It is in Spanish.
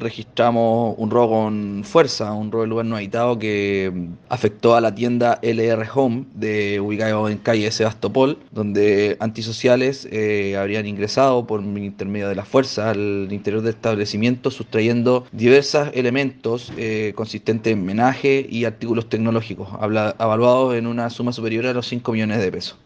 registramos un robo con fuerza, un robo de lugar no habitado que afectó a la tienda LR Home, de, ubicado en calle Sebastopol, donde antisociales eh, habrían ingresado por intermedio de la fuerza al interior del establecimiento, sustrayendo diversos elementos eh, consistentes en menaje y artículos tecnológicos, habla, evaluados en una suma superior a los 5 millones de pesos.